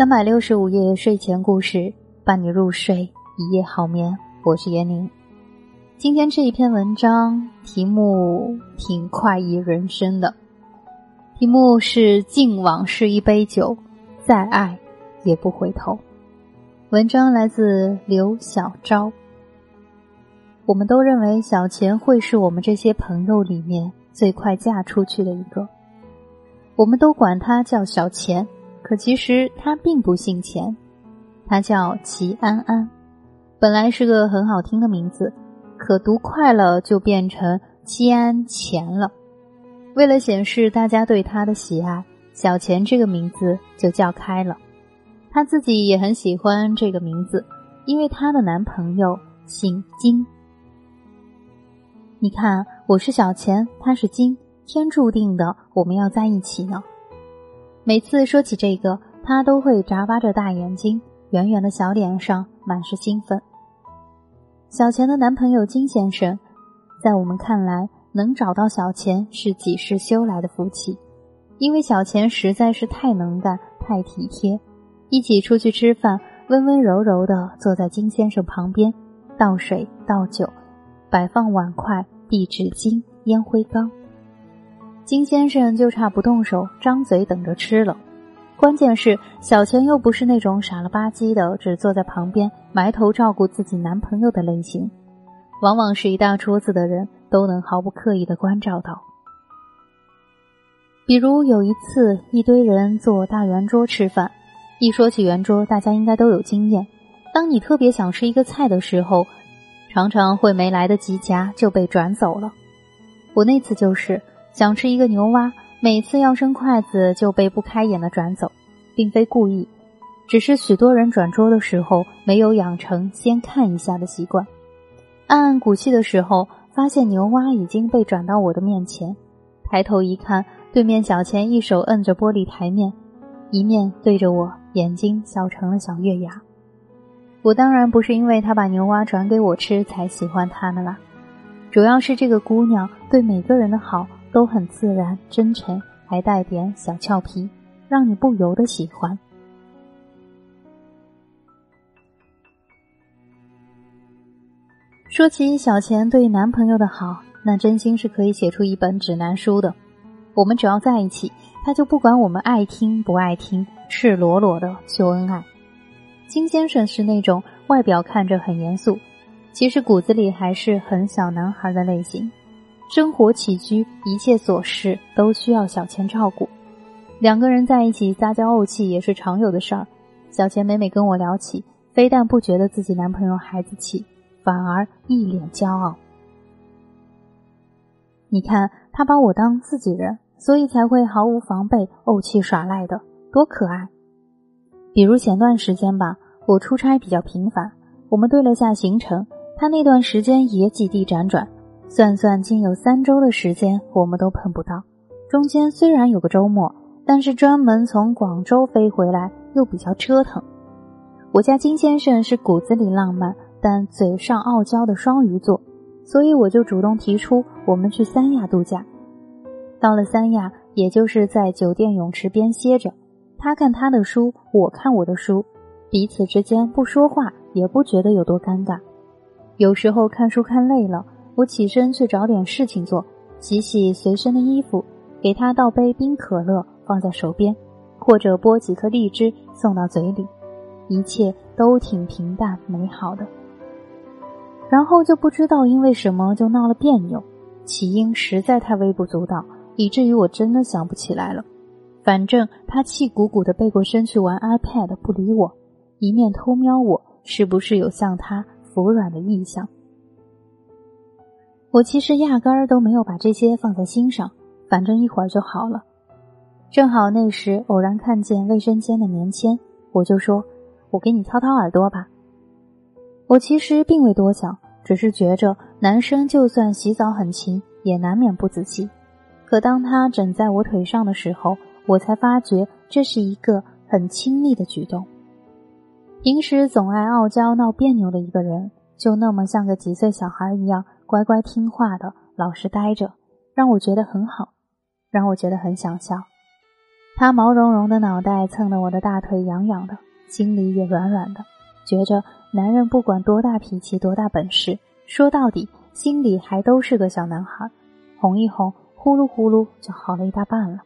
三百六十五夜睡前故事，伴你入睡，一夜好眠。我是闫宁。今天这一篇文章题目挺快意人生的，题目是“敬往事一杯酒，再爱也不回头”。文章来自刘小昭。我们都认为小钱会是我们这些朋友里面最快嫁出去的一个，我们都管他叫小钱。可其实他并不姓钱，他叫齐安安，本来是个很好听的名字，可读快了就变成齐安钱了。为了显示大家对他的喜爱，小钱这个名字就叫开了。他自己也很喜欢这个名字，因为他的男朋友姓金。你看，我是小钱，他是金，天注定的，我们要在一起呢。每次说起这个，他都会眨巴着大眼睛，圆圆的小脸上满是兴奋。小钱的男朋友金先生，在我们看来，能找到小钱是几世修来的福气，因为小钱实在是太能干、太体贴。一起出去吃饭，温温柔柔的坐在金先生旁边，倒水倒酒，摆放碗筷、递纸巾、烟灰缸。金先生就差不动手，张嘴等着吃了。关键是小钱又不是那种傻了吧唧的，只坐在旁边埋头照顾自己男朋友的类型，往往是一大桌子的人都能毫不刻意的关照到。比如有一次，一堆人坐大圆桌吃饭，一说起圆桌，大家应该都有经验。当你特别想吃一个菜的时候，常常会没来得及夹就被转走了。我那次就是。想吃一个牛蛙，每次要伸筷子就被不开眼的转走，并非故意，只是许多人转桌的时候没有养成先看一下的习惯。暗暗鼓气的时候，发现牛蛙已经被转到我的面前，抬头一看，对面小钱一手摁着玻璃台面，一面对着我，眼睛笑成了小月牙。我当然不是因为他把牛蛙转给我吃才喜欢他的啦，主要是这个姑娘对每个人的好。都很自然、真诚，还带点小俏皮，让你不由得喜欢。说起小钱对男朋友的好，那真心是可以写出一本指南书的。我们只要在一起，他就不管我们爱听不爱听，赤裸裸的秀恩爱。金先生是那种外表看着很严肃，其实骨子里还是很小男孩的类型。生活起居一切琐事都需要小钱照顾，两个人在一起撒娇怄气也是常有的事儿。小钱每每跟我聊起，非但不觉得自己男朋友孩子气，反而一脸骄傲。你看他把我当自己人，所以才会毫无防备、怄气耍赖的，多可爱。比如前段时间吧，我出差比较频繁，我们对了下行程，他那段时间也几地辗转。算算，竟有三周的时间，我们都碰不到。中间虽然有个周末，但是专门从广州飞回来又比较折腾。我家金先生是骨子里浪漫，但嘴上傲娇的双鱼座，所以我就主动提出我们去三亚度假。到了三亚，也就是在酒店泳池边歇着，他看他的书，我看我的书，彼此之间不说话，也不觉得有多尴尬。有时候看书看累了。我起身去找点事情做，洗洗随身的衣服，给他倒杯冰可乐放在手边，或者剥几颗荔枝送到嘴里，一切都挺平淡美好的。然后就不知道因为什么就闹了别扭，起因实在太微不足道，以至于我真的想不起来了。反正他气鼓鼓的背过身去玩 iPad 不理我，一面偷瞄我是不是有向他服软的意向。我其实压根儿都没有把这些放在心上，反正一会儿就好了。正好那时偶然看见卫生间的棉签，我就说：“我给你掏掏耳朵吧。”我其实并未多想，只是觉着男生就算洗澡很勤，也难免不仔细。可当他枕在我腿上的时候，我才发觉这是一个很亲密的举动。平时总爱傲娇闹别扭的一个人，就那么像个几岁小孩一样。乖乖听话的，老实待着，让我觉得很好，让我觉得很想笑。他毛茸茸的脑袋蹭得我的大腿痒痒的，心里也软软的，觉着男人不管多大脾气、多大本事，说到底心里还都是个小男孩，哄一哄，呼噜呼噜就好了一大半了。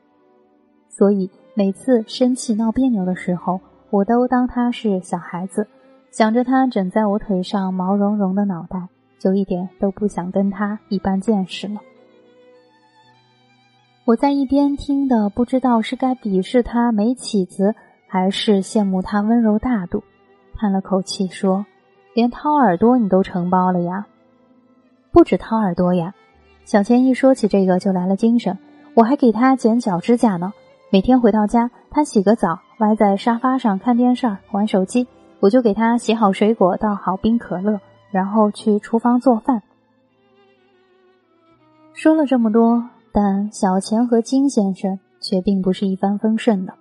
所以每次生气闹别扭的时候，我都当他是小孩子，想着他枕在我腿上毛茸茸的脑袋，就一点都不想跟他一般见识了。我在一边听的，不知道是该鄙视他没起子，还是羡慕他温柔大度，叹了口气说：“连掏耳朵你都承包了呀？不止掏耳朵呀！”小千一说起这个就来了精神，我还给他剪脚指甲呢。每天回到家，他洗个澡，歪在沙发上看电视玩手机，我就给他洗好水果，倒好冰可乐，然后去厨房做饭。说了这么多。但小钱和金先生却并不是一帆风顺的，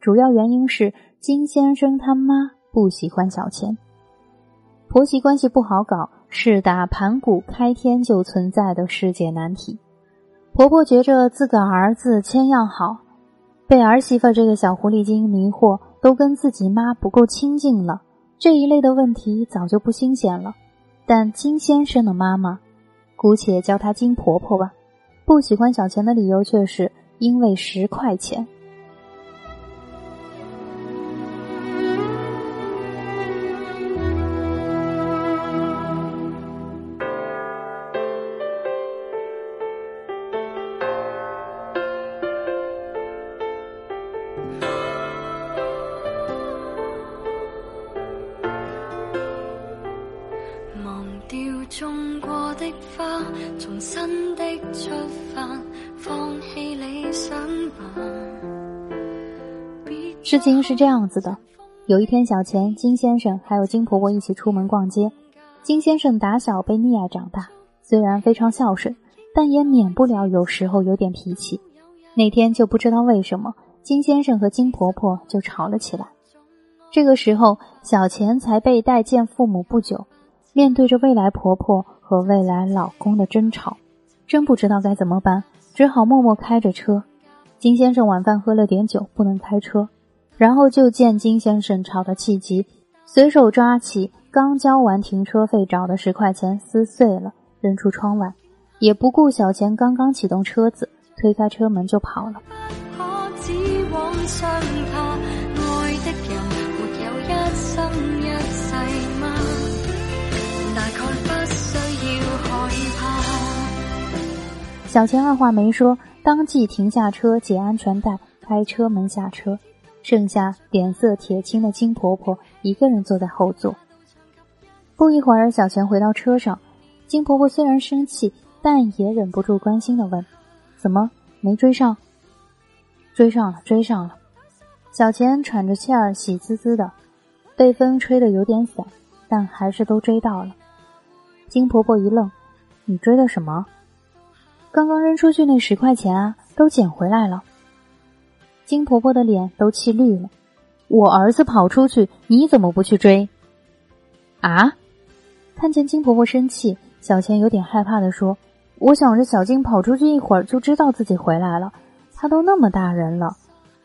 主要原因是金先生他妈不喜欢小钱。婆媳关系不好搞，是打盘古开天就存在的世界难题。婆婆觉着自个儿子千样好，被儿媳妇这个小狐狸精迷惑，都跟自己妈不够亲近了。这一类的问题早就不新鲜了。但金先生的妈妈，姑且叫她金婆婆吧。不喜欢小钱的理由却是因为十块钱。掉种过的花，重新的出发，放弃理想吧。事情是这样子的，有一天，小钱、金先生还有金婆婆一起出门逛街。金先生打小被溺爱长大，虽然非常孝顺，但也免不了有时候有点脾气。那天就不知道为什么，金先生和金婆婆就吵了起来。这个时候，小钱才被带见父母不久。面对着未来婆婆和未来老公的争吵，真不知道该怎么办，只好默默开着车。金先生晚饭喝了点酒，不能开车，然后就见金先生吵得气急，随手抓起刚交完停车费找的十块钱撕碎了，扔出窗外，也不顾小钱刚刚启动车子，推开车门就跑了。小钱二话没说，当即停下车，解安全带，开车门下车，剩下脸色铁青的金婆婆一个人坐在后座。不一会儿，小钱回到车上，金婆婆虽然生气，但也忍不住关心的问：“怎么没追上？”“追上了，追上了。”小钱喘着气儿，喜滋滋的，被风吹得有点散，但还是都追到了。金婆婆一愣：“你追的什么？”刚刚扔出去那十块钱啊，都捡回来了。金婆婆的脸都气绿了。我儿子跑出去，你怎么不去追？啊！看见金婆婆生气，小钱有点害怕的说：“我想着小金跑出去一会儿就知道自己回来了。他都那么大人了，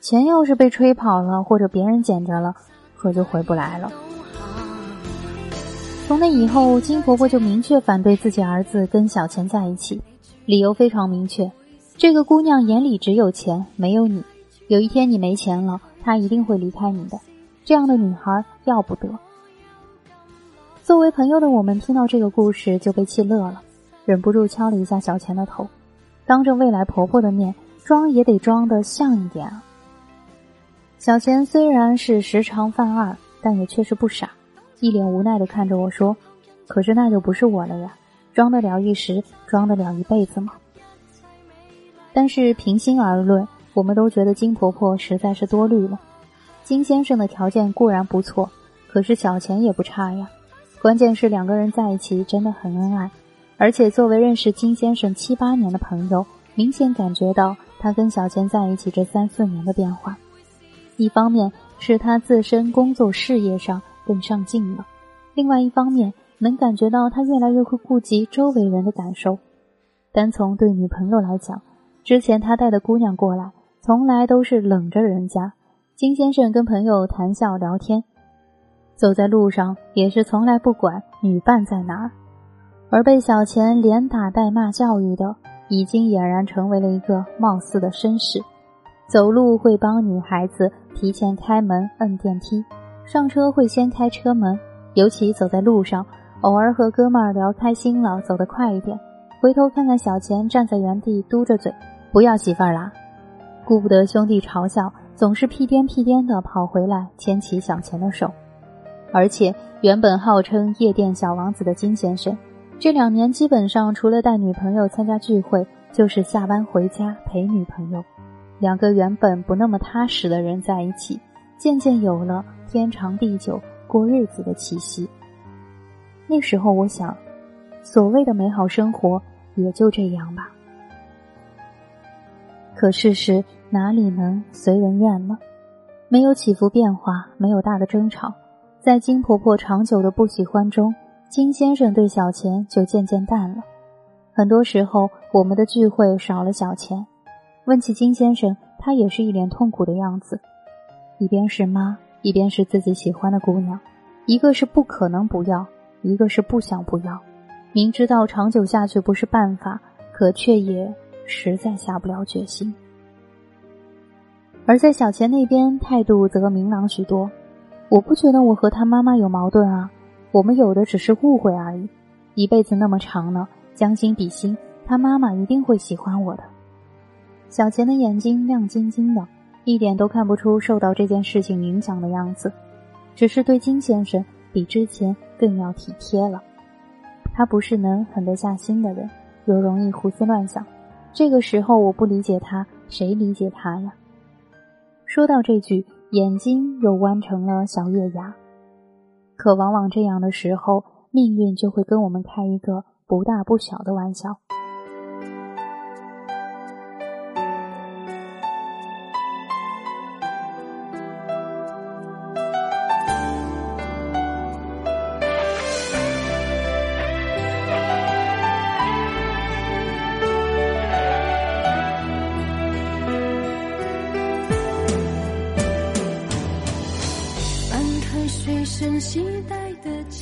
钱要是被吹跑了或者别人捡着了，可就回不来了。”从那以后，金婆婆就明确反对自己儿子跟小钱在一起。理由非常明确，这个姑娘眼里只有钱，没有你。有一天你没钱了，她一定会离开你的。这样的女孩要不得。作为朋友的我们听到这个故事就被气乐了，忍不住敲了一下小钱的头。当着未来婆婆的面装也得装得像一点啊。小钱虽然是时常犯二，但也确实不傻，一脸无奈的看着我说：“可是那就不是我了呀。”装得了一时，装得了一辈子吗？但是平心而论，我们都觉得金婆婆实在是多虑了。金先生的条件固然不错，可是小钱也不差呀。关键是两个人在一起真的很恩爱，而且作为认识金先生七八年的朋友，明显感觉到他跟小钱在一起这三四年的变化。一方面是他自身工作事业上更上进了，另外一方面。能感觉到他越来越会顾及周围人的感受。单从对女朋友来讲，之前他带的姑娘过来，从来都是冷着人家。金先生跟朋友谈笑聊天，走在路上也是从来不管女伴在哪儿，而被小钱连打带骂教育的，已经俨然成为了一个貌似的绅士。走路会帮女孩子提前开门、摁电梯，上车会先开车门。尤其走在路上，偶尔和哥们儿聊开心了，走得快一点，回头看看小钱站在原地嘟着嘴，不要媳妇儿啦，顾不得兄弟嘲笑，总是屁颠屁颠的跑回来牵起小钱的手。而且原本号称夜店小王子的金先生，这两年基本上除了带女朋友参加聚会，就是下班回家陪女朋友。两个原本不那么踏实的人在一起，渐渐有了天长地久。过日子的气息。那时候我想，所谓的美好生活也就这样吧。可事实哪里能随人愿呢？没有起伏变化，没有大的争吵，在金婆婆长久的不喜欢中，金先生对小钱就渐渐淡了。很多时候，我们的聚会少了小钱。问起金先生，他也是一脸痛苦的样子，一边是妈。一边是自己喜欢的姑娘，一个是不可能不要，一个是不想不要。明知道长久下去不是办法，可却也实在下不了决心。而在小钱那边，态度则明朗许多。我不觉得我和他妈妈有矛盾啊，我们有的只是误会而已。一辈子那么长呢，将心比心，他妈妈一定会喜欢我的。小钱的眼睛亮晶晶的。一点都看不出受到这件事情影响的样子，只是对金先生比之前更要体贴了。他不是能狠得下心的人，又容易胡思乱想。这个时候我不理解他，谁理解他呀？说到这句，眼睛又弯成了小月牙。可往往这样的时候，命运就会跟我们开一个不大不小的玩笑。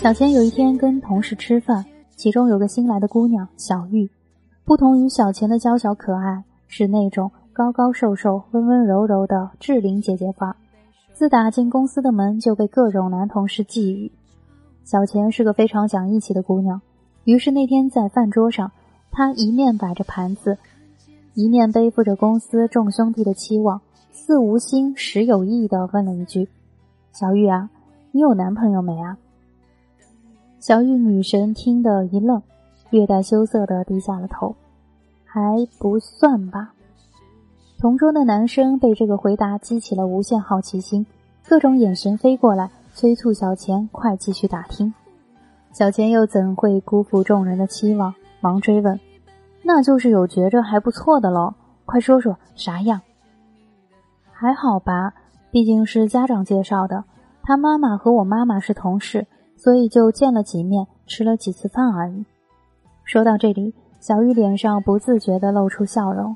小钱有一天跟同事吃饭，其中有个新来的姑娘小玉，不同于小钱的娇小可爱，是那种高高瘦瘦、温温柔柔的志玲姐姐范儿。自打进公司的门，就被各种男同事觊觎。小钱是个非常讲义气的姑娘，于是那天在饭桌上，她一面摆着盘子，一面背负着公司众兄弟的期望，似无心实有意的问了一句：“小玉啊，你有男朋友没啊？”小玉女神听得一愣，略带羞涩的低下了头，还不算吧。同桌的男生被这个回答激起了无限好奇心，各种眼神飞过来，催促小钱快继续打听。小钱又怎会辜负众人的期望，忙追问：“那就是有觉着还不错的喽，快说说啥样？”还好吧，毕竟是家长介绍的，他妈妈和我妈妈是同事。所以就见了几面，吃了几次饭而已。说到这里，小玉脸上不自觉地露出笑容。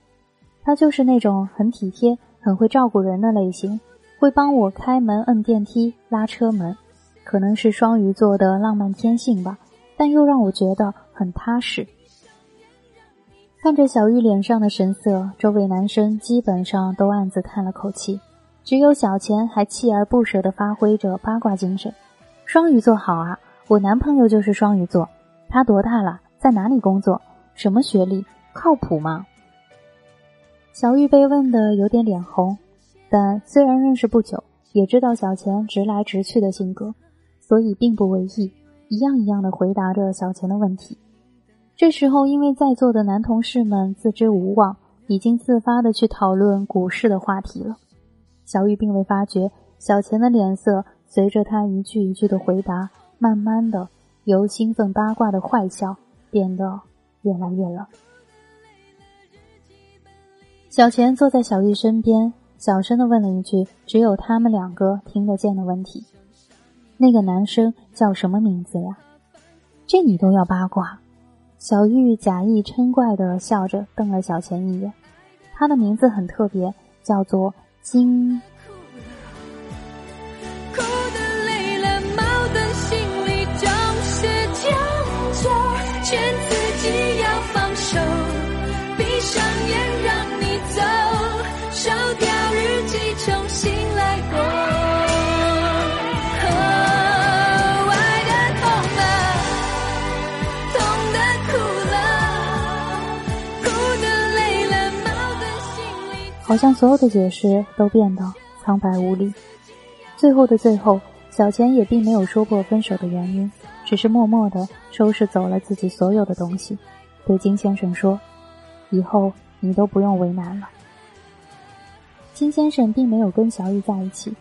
她就是那种很体贴、很会照顾人的类型，会帮我开门、摁电梯、拉车门。可能是双鱼座的浪漫天性吧，但又让我觉得很踏实。看着小玉脸上的神色，周围男生基本上都暗自叹了口气，只有小钱还锲而不舍地发挥着八卦精神。双鱼座好啊，我男朋友就是双鱼座，他多大了？在哪里工作？什么学历？靠谱吗？小玉被问的有点脸红，但虽然认识不久，也知道小钱直来直去的性格，所以并不为意，一样一样的回答着小钱的问题。这时候，因为在座的男同事们自知无望，已经自发的去讨论股市的话题了。小玉并未发觉小钱的脸色。随着他一句一句的回答，慢慢的由兴奋八卦的坏笑变得越来越冷。小钱坐在小玉身边，小声的问了一句只有他们两个听得见的问题：“那个男生叫什么名字呀？”这你都要八卦？小玉假意嗔怪的笑着瞪了小钱一眼。他的名字很特别，叫做《金》。好像所有的解释都变得苍白无力。最后的最后，小钱也并没有说过分手的原因，只是默默的收拾走了自己所有的东西，对金先生说：“以后你都不用为难了。”金先生并没有跟小玉在一起，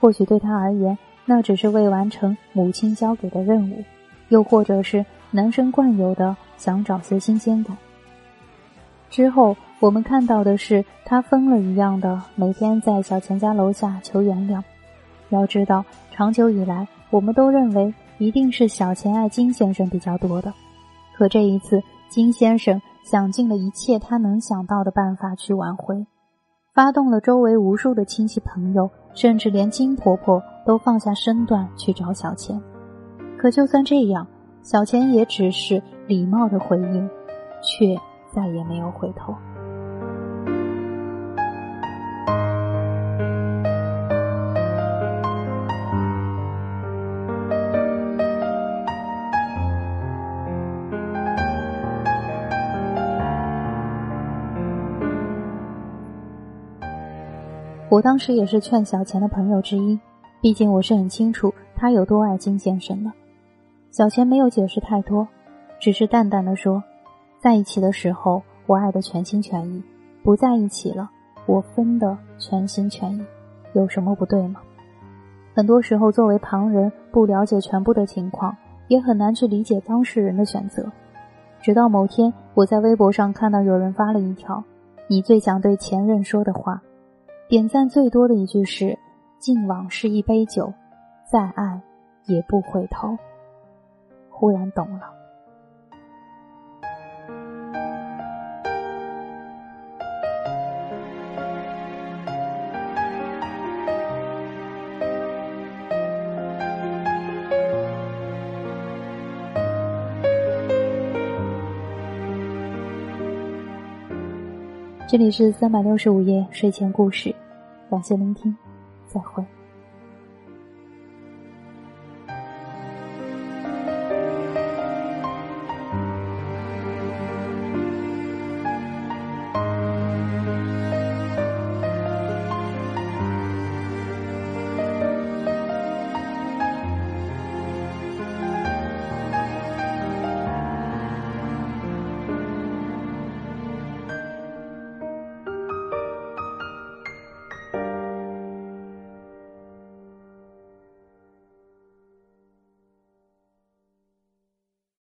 或许对他而言，那只是未完成母亲交给的任务，又或者是男生惯有的想找些新鲜感。之后，我们看到的是他疯了一样的每天在小钱家楼下求原谅。要知道，长久以来，我们都认为一定是小钱爱金先生比较多的。可这一次，金先生想尽了一切他能想到的办法去挽回，发动了周围无数的亲戚朋友，甚至连金婆婆都放下身段去找小钱。可就算这样，小钱也只是礼貌的回应，却。再也没有回头。我当时也是劝小钱的朋友之一，毕竟我是很清楚他有多爱金先生的。小钱没有解释太多，只是淡淡的说。在一起的时候，我爱的全心全意；不在一起了，我分的全心全意。有什么不对吗？很多时候，作为旁人，不了解全部的情况，也很难去理解当事人的选择。直到某天，我在微博上看到有人发了一条“你最想对前任说的话”，点赞最多的一句是“敬往事一杯酒，再爱也不回头”。忽然懂了。这里是三百六十五夜睡前故事，感谢聆听，再会。